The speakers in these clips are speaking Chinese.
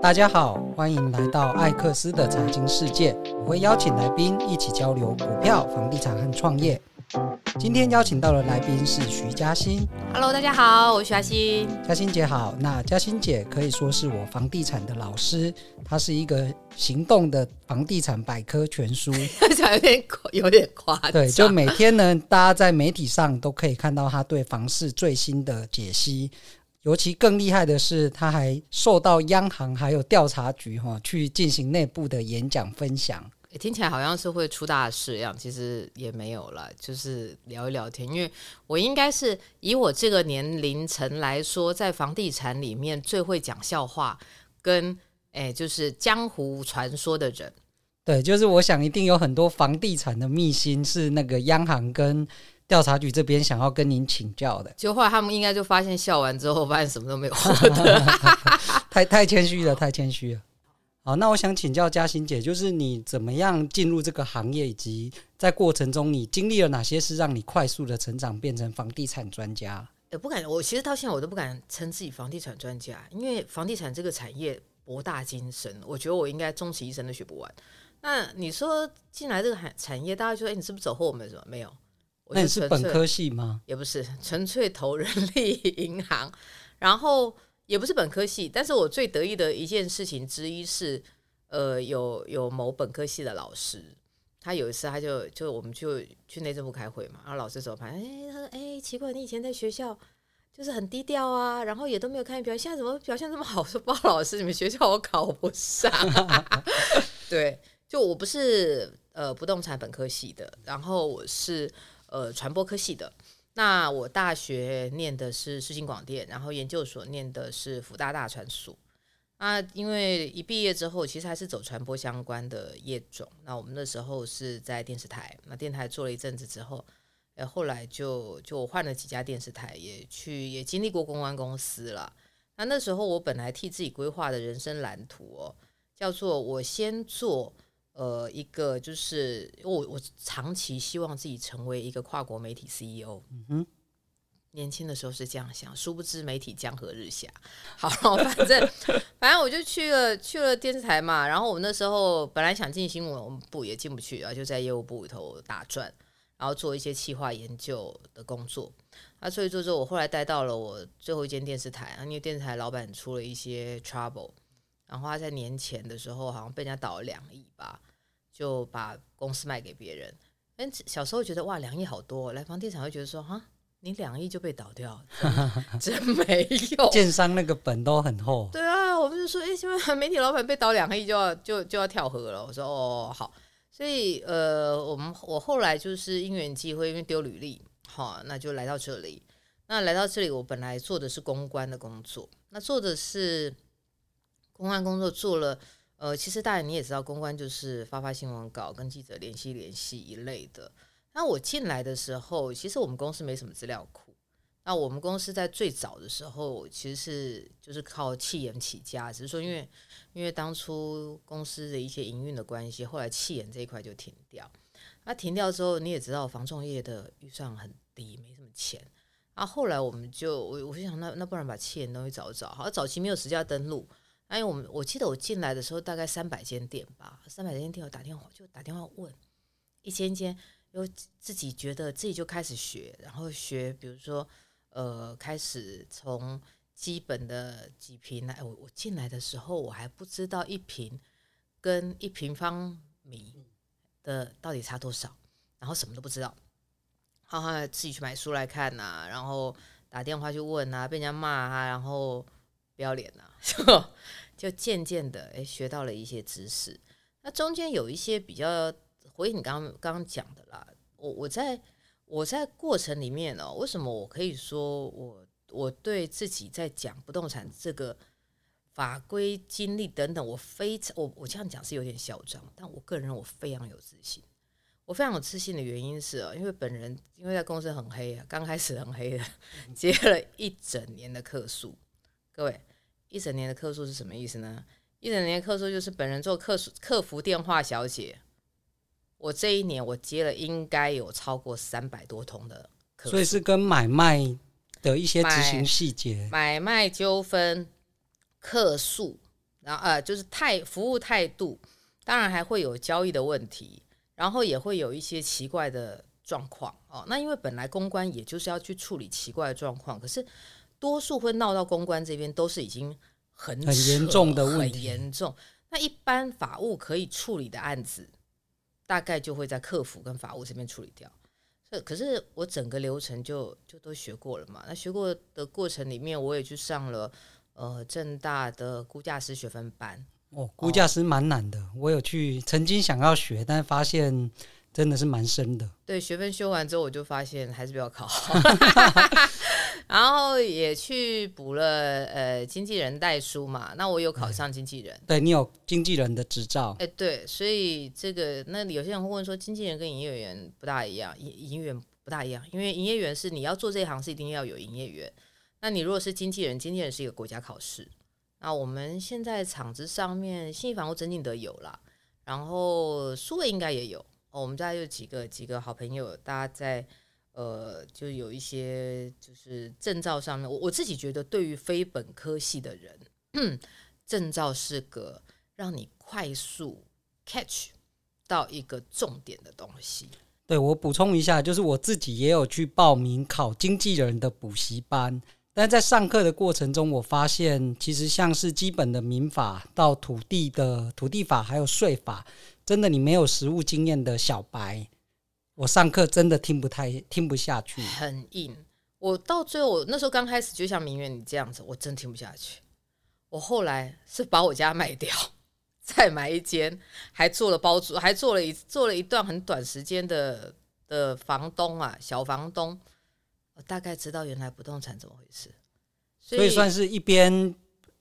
大家好，欢迎来到艾克斯的财经世界。我会邀请来宾一起交流股票、房地产和创业。今天邀请到的来宾是徐嘉欣。Hello，大家好，我是徐嘉欣。嘉欣姐好。那嘉欣姐可以说是我房地产的老师，她是一个行动的房地产百科全书，有点有点夸张。对，就每天呢，大家在媒体上都可以看到她对房市最新的解析。尤其更厉害的是，他还受到央行还有调查局哈去进行内部的演讲分享。听起来好像是会出大事一样，其实也没有了，就是聊一聊天。因为我应该是以我这个年龄层来说，在房地产里面最会讲笑话跟诶就是江湖传说的人。对，就是我想一定有很多房地产的秘辛是那个央行跟。调查局这边想要跟您请教的，就后来他们应该就发现笑完之后，发现什么都没有 太太谦虚了，太谦虚了。好，那我想请教嘉欣姐，就是你怎么样进入这个行业，以及在过程中你经历了哪些事，让你快速的成长，变成房地产专家？也不敢，我其实到现在我都不敢称自己房地产专家，因为房地产这个产业博大精深，我觉得我应该终其一生都学不完。那你说进来这个产产业，大家就说，哎，你是不是走后门？什么没有？那你是本科系吗？也不是，纯粹投人力银行，然后也不是本科系。但是我最得意的一件事情之一是，呃，有有某本科系的老师，他有一次他就就我们就去内政部开会嘛，然后老师走旁，哎，他说，哎，奇怪，你以前在学校就是很低调啊，然后也都没有看表现，现在怎么表现这么好？说包老师，你们学校我考不上。对，就我不是呃不动产本科系的，然后我是。呃，传播科系的，那我大学念的是世新广电，然后研究所念的是辅大大传所。啊，因为一毕业之后，其实还是走传播相关的业种。那我们那时候是在电视台，那电台做了一阵子之后，呃，后来就就换了几家电视台，也去也经历过公关公司了。那那时候我本来替自己规划的人生蓝图哦，叫做我先做。呃，一个就是我，我长期希望自己成为一个跨国媒体 CEO。嗯哼，年轻的时候是这样想，殊不知媒体江河日下。好，反正反正我就去了去了电视台嘛。然后我那时候本来想进新闻部，也进不去，然后就在业务部里头打转，然后做一些企划研究的工作。啊，所以做之后，我后来带到了我最后一间电视台，因为电视台老板出了一些 trouble，然后他在年前的时候好像被人家倒了两亿吧。就把公司卖给别人。嗯，小时候觉得哇，两亿好多。来房地产会觉得说，哈，你两亿就被倒掉，真，真没有。建商那个本都很厚。对啊，我们就说，哎，现在媒体老板被倒两亿就要就就要跳河了。我说，哦，好。所以，呃，我们我后来就是因缘际会，因为丢履历，好，那就来到这里。那来到这里，我本来做的是公关的工作，那做的是公关工作，做了。呃，其实大家你也知道，公关就是发发新闻稿、跟记者联系联系一类的。那我进来的时候，其实我们公司没什么资料库。那我们公司在最早的时候，其实是就是靠气研起家，只是说因为因为当初公司的一些营运的关系，后来气研这一块就停掉。那停掉之后，你也知道，防重业的预算很低，没什么钱。啊，后来我们就我我就想，那那不然把气研东西找找。好像，早期没有实价登录。哎，我们我记得我进来的时候大概三百间店吧，三百间店我打电话就打电话问，一间间，又自己觉得自己就开始学，然后学，比如说呃，开始从基本的几坪来，我我进来的时候我还不知道一坪跟一平方米的到底差多少，然后什么都不知道，哈哈自己去买书来看呐、啊，然后打电话去问啊，被人家骂啊，然后。不要脸呐，就渐渐的诶学到了一些知识。那中间有一些比较回应你刚刚刚讲的啦。我我在我在过程里面呢，为什么我可以说我我对自己在讲不动产这个法规经历等等，我非常我我这样讲是有点嚣张，但我个人我非常有自信。我非常有自信的原因是啊，因为本人因为在公司很黑啊，刚开始很黑的，接了一整年的客诉，各位。一整年的客诉是什么意思呢？一整年的客诉就是本人做客客服电话小姐，我这一年我接了应该有超过三百多通的客诉，所以是跟买卖的一些执行细节、买卖纠纷、客诉，然后呃，就是态服务态度，当然还会有交易的问题，然后也会有一些奇怪的状况哦。那因为本来公关也就是要去处理奇怪的状况，可是多数会闹到公关这边都是已经很很严重的问题，很严重。那一般法务可以处理的案子，大概就会在客服跟法务这边处理掉。这可是我整个流程就就都学过了嘛。那学过的过程里面，我也去上了。呃，正大的估价师学分班哦，估价师蛮难的，哦，我有去曾经想要学，但发现真的是蛮深的。对，学分修完之后，我就发现还是不要考。然后也去补了呃经纪人代书嘛，那我有考上经纪人。对，你有经纪人的执照。哎，对，所以这个那有些人会问说，经纪人跟营业员不大一样，营营业员不大一样，因为营业员是你要做这一行是一定要有营业员。那你如果是经纪人，经纪人是一个国家考试。那我们现在厂子上面，信义房屋曾经得有啦，然后数位应该也有。哦，我们家有几个几个好朋友，大家在呃，就有一些就是证照上面，我我自己觉得，对于非本科系的人，证照是个让你快速 catch 到一个重点的东西。对，我补充一下，就是我自己也有去报名考经纪人的补习班。但在上课的过程中，我发现其实像是基本的民法到土地的土地法，还有税法，真的你没有实务经验的小白，我上课真的听不太听不下去，很硬。我到最后，我那时候刚开始就像明远你这样子，我真听不下去。我后来是把我家卖掉，再买一间，还做了包租，还做了一做了一段很短时间的的房东啊，小房东。我大概知道原来不动产怎么回事，所以算是一边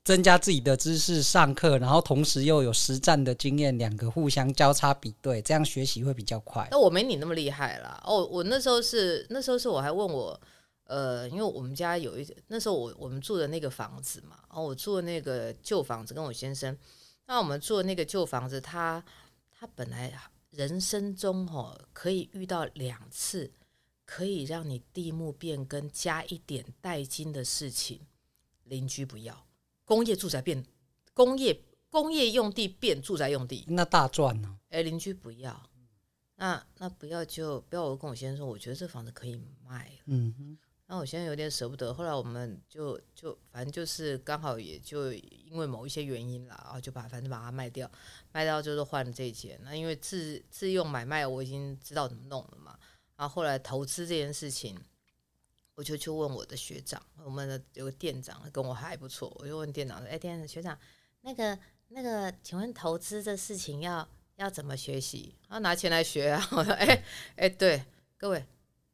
增加自己的知识上课，然后同时又有实战的经验，两个互相交叉比对，这样学习会比较快。那我没你那么厉害啦。哦，我那时候是那时候是我还问我，呃，因为我们家有一那时候我我们住的那个房子嘛，哦，我住的那个旧房子跟我先生，那我们住的那个旧房子，他他本来人生中哦可以遇到两次。可以让你地目变更加一点代金的事情，邻居不要，工业住宅变工业工业用地变住宅用地，那大赚呢？哎，邻居不要，那那不要就不要。我跟我先生说，我觉得这房子可以卖。嗯哼，那我现在有点舍不得。后来我们就就反正就是刚好也就因为某一些原因啦，然后就把反正把它卖掉，卖掉就是换了这一间。那因为自自用买卖，我已经知道怎么弄了嘛。然后后来投资这件事情，我就去问我的学长，我们的有个店长跟我还不错，我就问店长说：“哎，店长学长，那个那个，请问投资这事情要要怎么学习？要拿钱来学啊？” 我说：“哎哎，对，各位，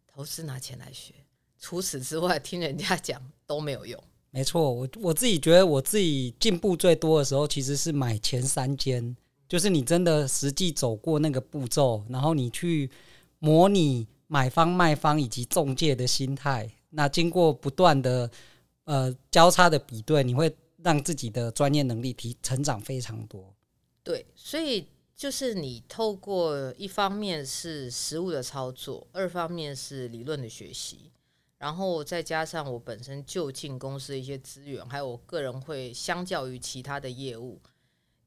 投资拿钱来学，除此之外，听人家讲都没有用。”没错，我我自己觉得我自己进步最多的时候，其实是买前三间，就是你真的实际走过那个步骤，然后你去模拟。买方、卖方以及中介的心态，那经过不断的呃交叉的比对，你会让自己的专业能力提成长非常多。对，所以就是你透过一方面是实务的操作，二方面是理论的学习，然后再加上我本身就近公司的一些资源，还有我个人会相较于其他的业务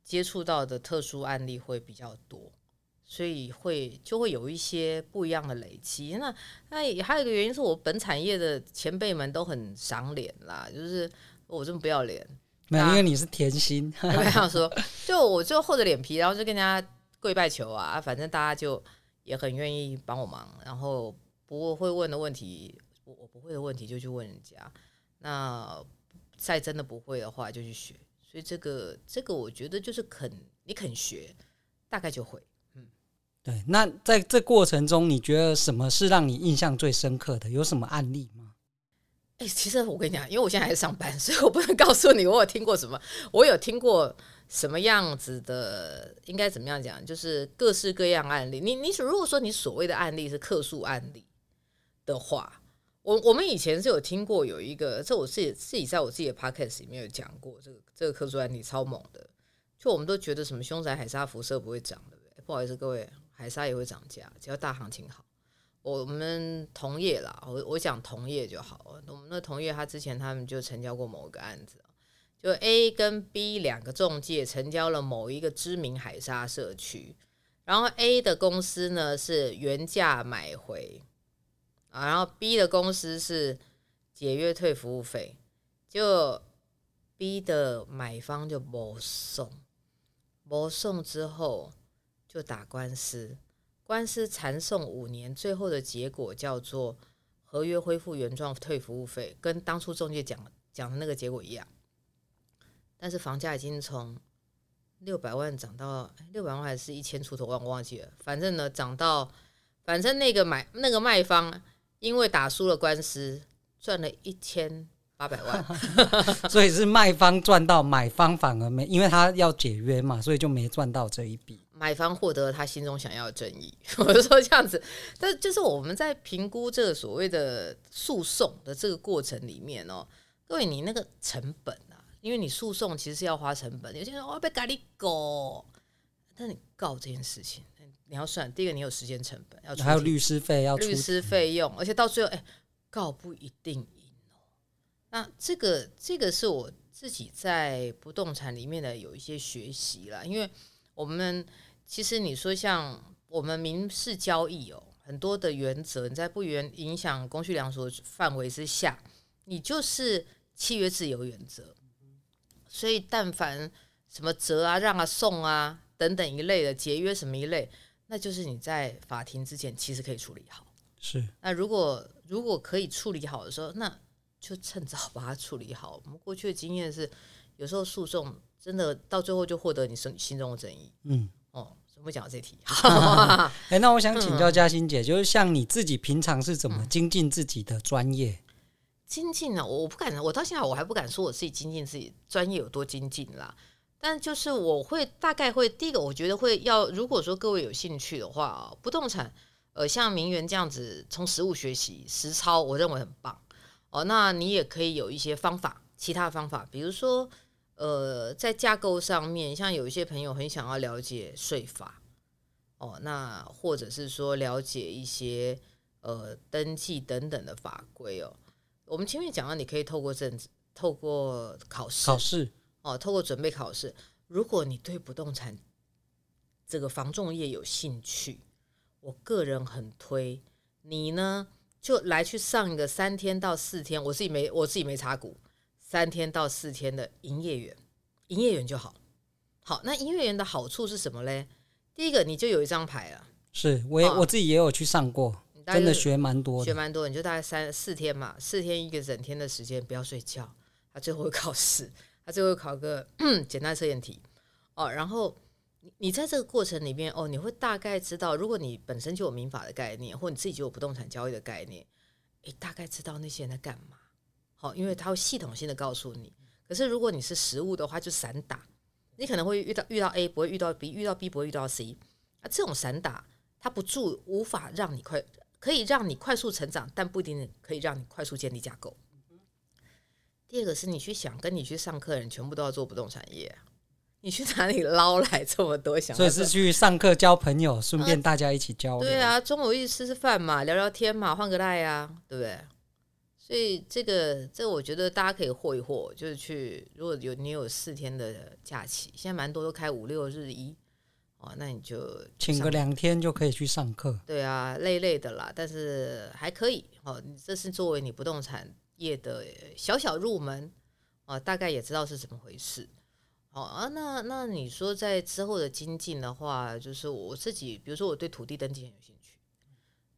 接触到的特殊案例会比较多。所以会就会有一些不一样的累积。那那还有一个原因是我本产业的前辈们都很赏脸啦，就是我这么不要脸，没有，因为你是甜心。没有 说，就我就厚着脸皮，然后就跟人家跪拜求啊，反正大家就也很愿意帮我忙，然后不过会问的问题，我我不会的问题就去问人家。那再真的不会的话就去学。所以这个这个我觉得就是肯你肯学，大概就会。对，那在这过程中，你觉得什么是让你印象最深刻的？有什么案例吗？哎、其实我跟你讲，因为我现在还在上班，所以我不能告诉你我有听过什么。我有听过什么样子的，应该怎么样讲？就是各式各样案例。你你如果说你所谓的案例是客诉案例的话，我我们以前是有听过有一个，这我自己自己在我自己的 podcast 里面有讲过，这个这个客诉案例超猛的，就我们都觉得什么凶宅海沙辐射不会涨，对不对？不好意思，各位。海沙也会涨价，只要大行情好。我们同业啦，我我讲同业就好了。我们的同业，他之前他们就成交过某个案子，就 A 跟 B 两个中介成交了某一个知名海沙社区，然后 A 的公司呢是原价买回啊，然后 B 的公司是解约退服务费，就 B 的买方就没送，没送之后就打官司，官司缠讼五年，最后的结果叫做合约恢复原状退服务费，跟当初中介讲讲的那个结果一样。但是房价已经从六百万涨到六百万还是一千出头万，我忘记了。反正呢，涨到反正那个买那个卖方因为打输了官司，赚了一千八百万，所以是卖方赚到，买方反而没，因为他要解约嘛，所以就没赚到这一笔。买方获得了他心中想要的正义，我就说这样子。但就是我们在评估这个所谓的诉讼的这个过程里面哦，各位你那个成本啊。因为你诉讼其实是要花成本，有些人说我要被咖喱狗，但你告这件事情，你要算第一个，你有时间成本，要还有律师费要律师费用，而且到最后，哎，告不一定赢哦。那这个这个是我自己在不动产里面的有一些学习啦，因为我们其实你说像我们民事交易哦，很多的原则，你在不原影响公序良俗范围之下，你就是契约自由原则。所以，但凡什么折啊、让啊、送啊等等一类的节约什么一类，那就是你在法庭之前其实可以处理好。是。那如果如果可以处理好的时候，那就趁早把它处理好。我们过去的经验是，有时候诉讼真的到最后就获得你心心中的正义。嗯。哦，怎么讲到这题？哎，那我想请教嘉欣姐，就是像你自己平常是怎么精进自己的专业？嗯精进啊？我不敢，我到现在我还不敢说我自己精进自己专业有多精进啦。但就是我会大概会第一个，我觉得会要，如果说各位有兴趣的话啊，不动产，呃，像名媛这样子从实物学习实操，我认为很棒哦。那你也可以有一些方法，其他方法，比如说呃，在架构上面，像有一些朋友很想要了解税法哦，那或者是说了解一些呃登记等等的法规哦。我们前面讲到，你可以透过政治，透过考试，考试哦，透过准备考试。如果你对不动产这个房仲业有兴趣，我个人很推你呢，就来去上一个三天到四天，我自己没我自己没查股，三天到四天的营业员，营业员就好。好，那营业员的好处是什么嘞？第一个，你就有一张牌了。是，我也、哦、我自己也有去上过。真的学蛮多，学蛮多，你就大概三四天嘛，四天一个整天的时间，不要睡觉。他最后会考试，他最后会考个 简单测验题哦。然后你在这个过程里面哦，你会大概知道，如果你本身就有民法的概念，或你自己就有不动产交易的概念，你，大概知道那些人在干嘛。好，因为它会系统性的告诉你。可是如果你是实物的话，就散打，你可能会遇到遇到 A，不会遇到 B，遇到 B 不会遇到 C。啊，这种散打，它不助，无法让你快。可以让你快速成长，但不一定可以让你快速建立架构。第二个是你去想，跟你去上课的人全部都要做不动产业，你去哪里捞来这么多想？所以是去上课交朋友，顺便大家一起交流。对啊，中午一起吃吃饭嘛，聊聊天嘛，换个赖啊，对不对？所以这个这个，我觉得大家可以霍一霍，就是去，如果有你有四天的假期，现在蛮多都开五六日一。哦，那你就请个两天就可以去上课。对啊，累累的啦，但是还可以。哦，你这是作为你不动产业的小小入门，哦，大概也知道是怎么回事。哦啊，那那你说在之后的精进的话，就是我自己，比如说我对土地登记很有兴趣，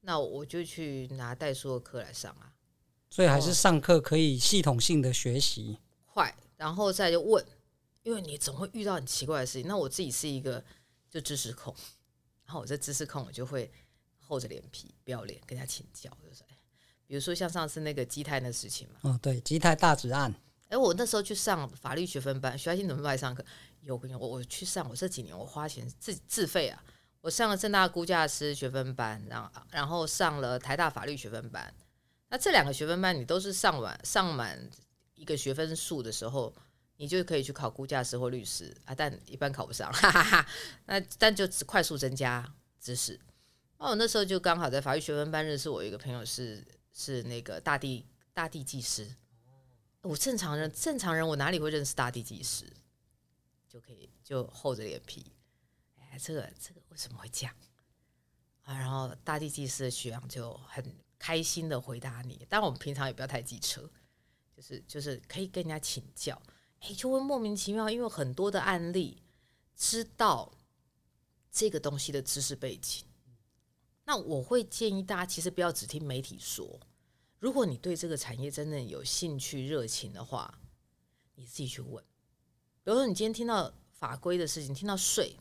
那我就去拿代书的课来上啊。所以还是上课可以系统性的学习，快，然后再就问，因为你总会遇到很奇怪的事情。那我自己是一个。就知识控，然后我这知识控，我就会厚着脸皮不要脸跟他请教，就是，比如说像上次那个基泰那事情嘛，哦，对，基泰大直案，哎，我那时候去上法律学分班，徐爱新怎么来上课？有我我去上，我这几年我花钱自自费啊，我上了正大估价师学分班，然后然后上了台大法律学分班，那这两个学分班你都是上完上满一个学分数的时候。你就可以去考估价师或律师啊，但一般考不上，哈哈哈。那但就只快速增加知识。哦，那时候就刚好在法律学分班认识我一个朋友是，是那个大地大地技师。我正常人，正常人我哪里会认识大地技师？就可以就厚着脸皮，哎，这个这个为什么会这样啊？然后大地技师的学长就很开心的回答你，但我们平常也不要太机车，就是就是可以跟人家请教，哎，就会莫名其妙，因为很多的案例知道这个东西的知识背景。那我会建议大家，其实不要只听媒体说。如果你对这个产业真的有兴趣、热情的话，你自己去问。比如说，你今天听到法规的事情，听到税，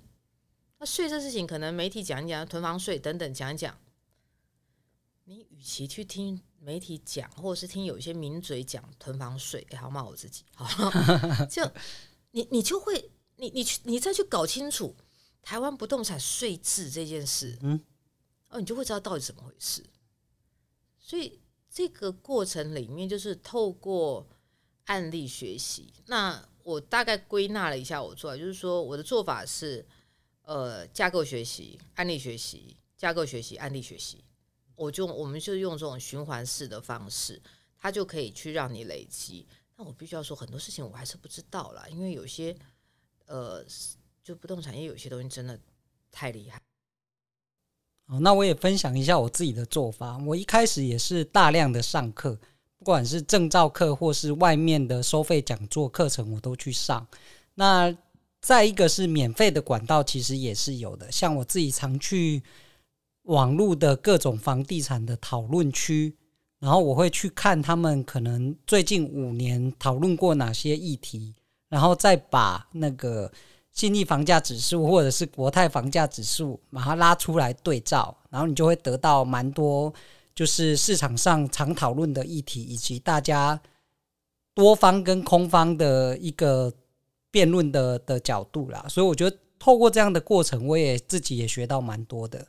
那税这事情可能媒体讲一讲，囤房税等等讲一讲。你与其去听媒体讲，或者是听有一些名嘴讲囤房税，也好骂我自己，好，就你你就会，你你去你再去搞清楚台湾不动产税制这件事，嗯。哦，你就会知道到底怎么回事。所以这个过程里面，就是透过案例学习。那我大概归纳了一下，我做的就是说，我的做法是，呃，架构学习、案例学习、架构学习、案例学习。我就我们就用这种循环式的方式，它就可以去让你累积。那我必须要说，很多事情我还是不知道啦，因为有些，呃，就不动产业有些东西真的太厉害。哦，那我也分享一下我自己的做法。我一开始也是大量的上课，不管是证照课或是外面的收费讲座课程，我都去上。那再一个是免费的管道，其实也是有的。像我自己常去网络的各种房地产的讨论区，然后我会去看他们可能最近五年讨论过哪些议题，然后再把那个。信义房价指数或者是国泰房价指数，把它拉出来对照，然后你就会得到蛮多，就是市场上常讨论的议题，以及大家多方跟空方的一个辩论的的角度啦。所以我觉得透过这样的过程，我也自己也学到蛮多的。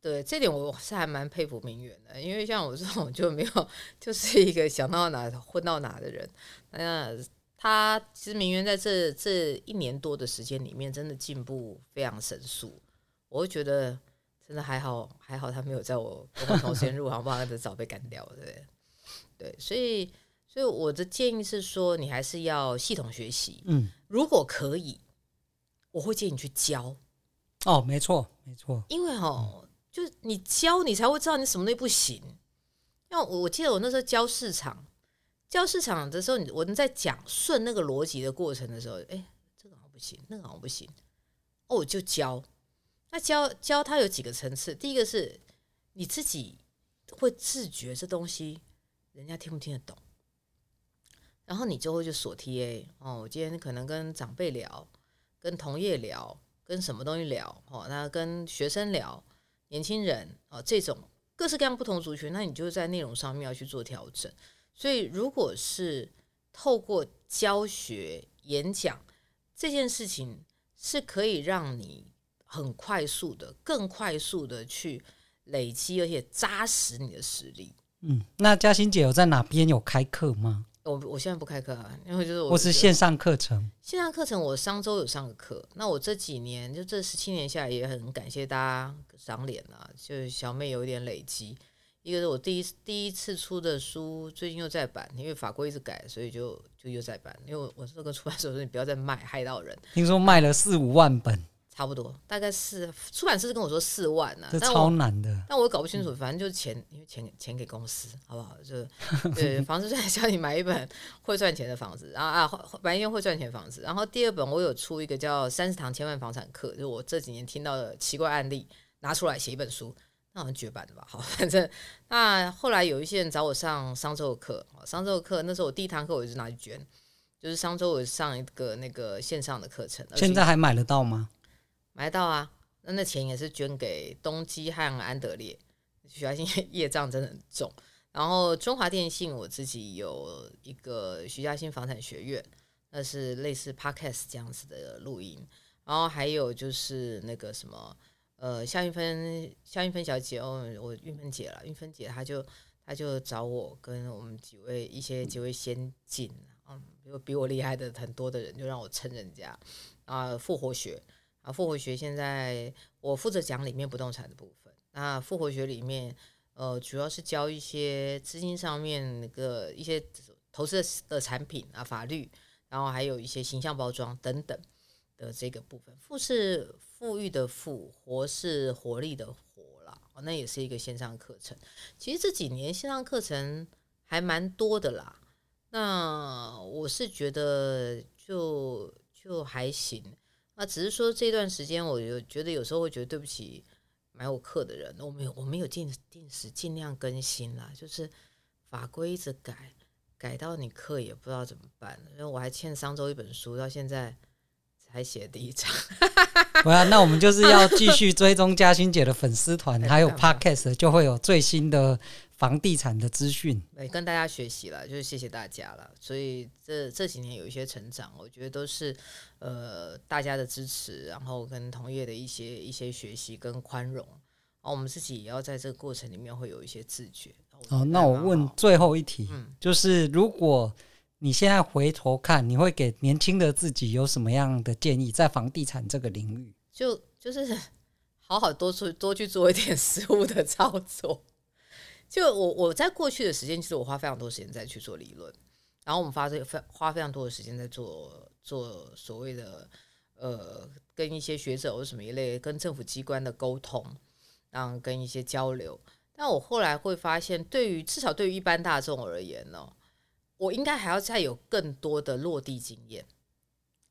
对，这点我是还蛮佩服明远的，因为像我这种就没有，就是一个想到哪混到哪的人，那。他其实明媛在这这一年多的时间里面，真的进步非常神速。我会觉得真的还好，还好他没有在我跟我同时间入行，不然他早被干掉了，对不对？对，所以所以我的建议是说，你还是要系统学习。嗯，如果可以，我会建议你去教。哦，没错，没错。因为哦，就是你教，你才会知道你什么东西不行。因为我我记得我那时候教市场。教市场的时候，我们在讲顺那个逻辑的过程的时候，哎，这个好像不行，那个好像不行，哦，就教。那教教它有几个层次，第一个是你自己会自觉这东西人家听不听得懂，然后你就会去锁 TA 哦。我今天可能跟长辈聊，跟同业聊，跟什么东西聊哦，那跟学生聊，年轻人哦，这种各式各样不同族群，那你就在内容上面要去做调整。所以，如果是透过教学、演讲这件事情，是可以让你很快速的、更快速的去累积，而且扎实你的实力。嗯，那嘉欣姐有在哪边有开课吗？我我现在不开课啊，因为就是我，是线上课程。线上课程，我上周有上个课。那我这几年就这十七年下来，也很感谢大家赏脸啊，就是小妹有一点累积。一个是我第一第一次出的书，最近又再版，因为法规一直改，所以就就又再版。因为我这个出版社说，你不要再卖，害到人。听说卖了四五万本，差不多，大概是出版社是跟我说四万呢、啊，这超难的。但我，但我搞不清楚，反正就是钱，因为钱钱给公司，好不好？就对，房子虽然叫你买一本会赚钱的房子，然后啊买一间会赚钱的房子。然后第二本我有出一个叫《三十堂千万房产课》，就是我这几年听到的奇怪案例，拿出来写一本书。那好像绝版的吧？好，反正那后来有一些人找我上商周的课，商周的课那时候我第一堂课我就拿去捐，就是商周我上一个那个线上的课程。现在还买得到吗？买到啊，那那钱也是捐给东基和安德烈。徐嘉欣业障真的很重。然后中华电信我自己有一个徐嘉欣房产学院，那是类似 Podcast 这样子的录音。然后还有就是那个什么。呃，夏韵芬，夏韵芬小姐哦，我韵芬姐了，韵芬姐她就她就找我跟我们几位一些几位先进，嗯，比我比我厉害的很多的人，就让我称人家啊，复活学啊，复活学现在我负责讲里面不动产的部分，那复活学里面呃主要是教一些资金上面那个一些投资的产品啊，法律，然后还有一些形象包装等等的这个部分。富是富裕的富，活是活力的活啦，那也是一个线上课程。其实这几年线上课程还蛮多的啦。那我是觉得就就还行。那只是说这段时间，我有觉得有时候会觉得对不起买我课的人，我没有我没有定定时尽量更新啦，就是法规一直改，改到你课也不知道怎么办。因为我还欠商周一本书，到现在才写第一章。对啊，那我们就是要继续 追踪嘉欣姐的粉丝团，还有 Podcast，就会有最新的。房地产的资讯，对，跟大家学习了，就是谢谢大家了。所以这这几年有一些成长，我觉得都是呃大家的支持，然后跟同业的一些一些学习跟宽容，然后我们自己也要在这个过程里面会有一些自觉。哦，那我问最后一题，嗯，就是如果你现在回头看，你会给年轻的自己有什么样的建议？在房地产这个领域，就就是 好好多出多去做一点实物的操作。就我我在过去的时间，其实我花非常多时间在去做理论，然后我们发这非花非常多的时间在做做所谓的呃跟一些学者或什么一类跟政府机关的沟通，然后跟一些交流。但我后来会发现，对于至少对于一般大众而言呢，我应该还要再有更多的落地经验。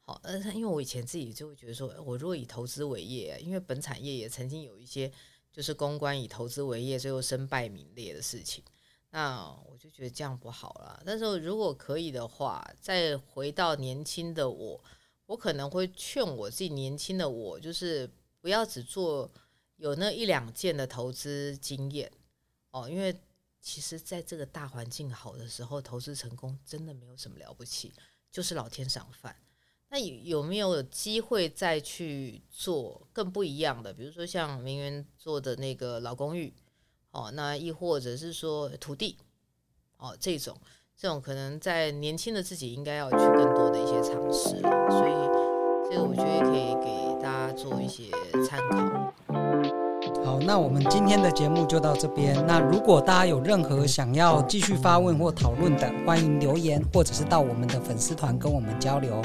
好，呃，因为我以前自己就会觉得说，我如果以投资为业，因为本产业也曾经有一些。就是公关以投资为业，最后身败名裂的事情，那我就觉得这样不好了。但是如果可以的话，再回到年轻的我，我可能会劝我自己年轻的我，就是不要只做有那一两件的投资经验哦，因为其实在这个大环境好的时候，投资成功真的没有什么了不起，就是老天赏饭。那有没有机会再去做更不一样的？比如说像名媛做的那个老公寓，哦，那亦或者是说土地，哦，这种这种可能在年轻的自己应该要去更多的一些尝试了。所以这个我觉得可以给大家做一些参考。好，那我们今天的节目就到这边。那如果大家有任何想要继续发问或讨论的，欢迎留言或者是到我们的粉丝团跟我们交流。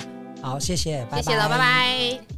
好，谢谢，谢谢了，拜拜。拜拜。